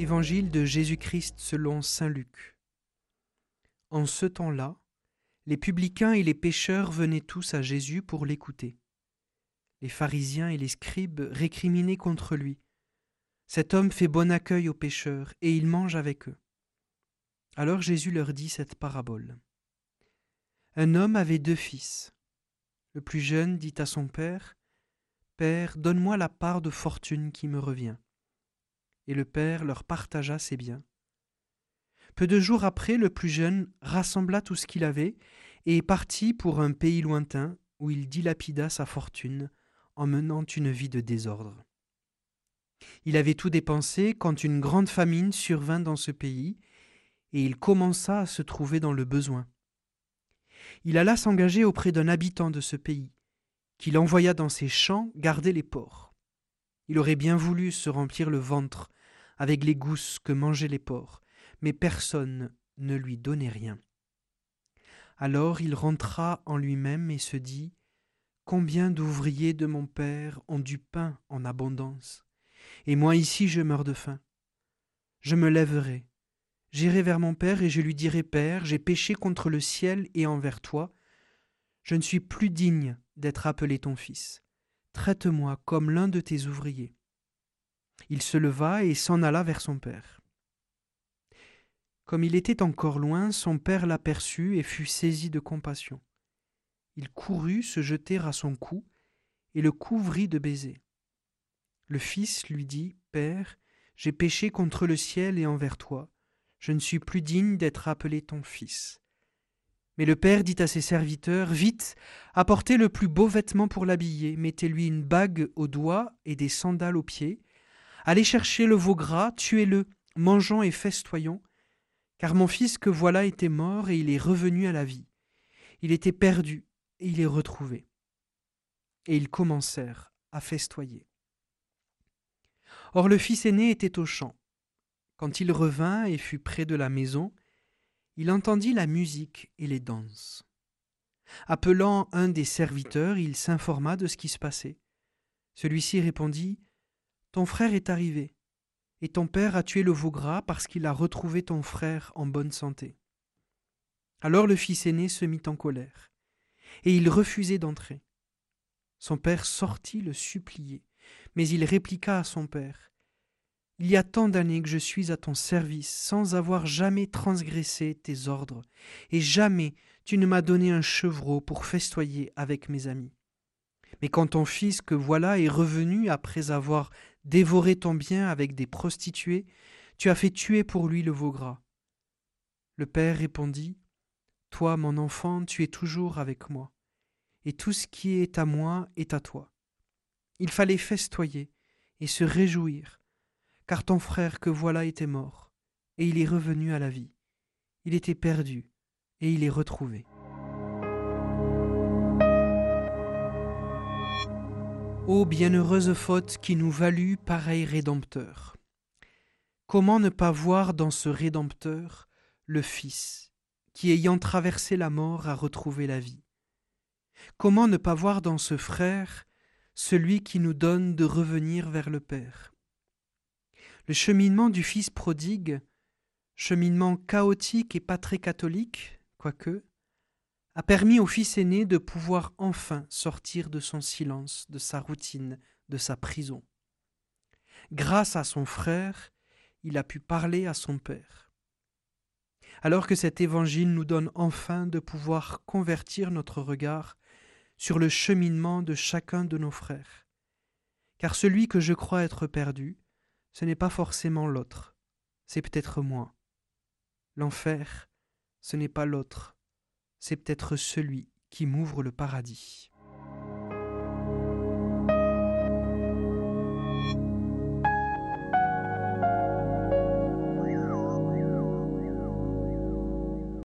Évangile de Jésus-Christ selon Saint Luc. En ce temps-là, les publicains et les pécheurs venaient tous à Jésus pour l'écouter. Les pharisiens et les scribes récriminaient contre lui. Cet homme fait bon accueil aux pécheurs, et il mange avec eux. Alors Jésus leur dit cette parabole. Un homme avait deux fils. Le plus jeune dit à son père, Père, donne-moi la part de fortune qui me revient. Et le père leur partagea ses biens. Peu de jours après, le plus jeune rassembla tout ce qu'il avait et partit pour un pays lointain où il dilapida sa fortune en menant une vie de désordre. Il avait tout dépensé quand une grande famine survint dans ce pays, et il commença à se trouver dans le besoin. Il alla s'engager auprès d'un habitant de ce pays, qu'il envoya dans ses champs garder les porcs. Il aurait bien voulu se remplir le ventre avec les gousses que mangeaient les porcs, mais personne ne lui donnait rien. Alors il rentra en lui-même et se dit Combien d'ouvriers de mon père ont du pain en abondance, et moi ici je meurs de faim. Je me lèverai, j'irai vers mon père et je lui dirai Père, j'ai péché contre le ciel et envers toi. Je ne suis plus digne d'être appelé ton fils. Traite-moi comme l'un de tes ouvriers. Il se leva et s'en alla vers son père. Comme il était encore loin, son père l'aperçut et fut saisi de compassion. Il courut se jeter à son cou et le couvrit de baisers. Le fils lui dit Père, j'ai péché contre le ciel et envers toi. Je ne suis plus digne d'être appelé ton fils. Mais le père dit à ses serviteurs Vite, apportez le plus beau vêtement pour l'habiller, mettez-lui une bague au doigt et des sandales aux pieds. Allez chercher le veau gras, tuez-le, mangeons et festoyons car mon fils que voilà était mort et il est revenu à la vie. Il était perdu et il est retrouvé. Et ils commencèrent à festoyer. Or le fils aîné était au champ. Quand il revint et fut près de la maison, il entendit la musique et les danses. Appelant un des serviteurs, il s'informa de ce qui se passait. Celui-ci répondit Ton frère est arrivé, et ton père a tué le veau gras parce qu'il a retrouvé ton frère en bonne santé. Alors le fils aîné se mit en colère, et il refusait d'entrer. Son père sortit le supplier, mais il répliqua à son père. Il y a tant d'années que je suis à ton service sans avoir jamais transgressé tes ordres, et jamais tu ne m'as donné un chevreau pour festoyer avec mes amis. Mais quand ton fils que voilà est revenu après avoir dévoré ton bien avec des prostituées, tu as fait tuer pour lui le veau gras. Le père répondit, Toi, mon enfant, tu es toujours avec moi, et tout ce qui est à moi est à toi. Il fallait festoyer et se réjouir, car ton frère que voilà était mort, et il est revenu à la vie. Il était perdu, et il est retrouvé. Ô bienheureuse faute qui nous valut pareil Rédempteur. Comment ne pas voir dans ce Rédempteur le Fils, qui ayant traversé la mort a retrouvé la vie? Comment ne pas voir dans ce frère celui qui nous donne de revenir vers le Père? Le cheminement du Fils prodigue, cheminement chaotique et pas très catholique, quoique, a permis au fils aîné de pouvoir enfin sortir de son silence, de sa routine, de sa prison. Grâce à son frère, il a pu parler à son père. Alors que cet évangile nous donne enfin de pouvoir convertir notre regard sur le cheminement de chacun de nos frères. Car celui que je crois être perdu, ce n'est pas forcément l'autre, c'est peut-être moi. L'enfer, ce n'est pas l'autre, c'est peut-être celui qui m'ouvre le paradis.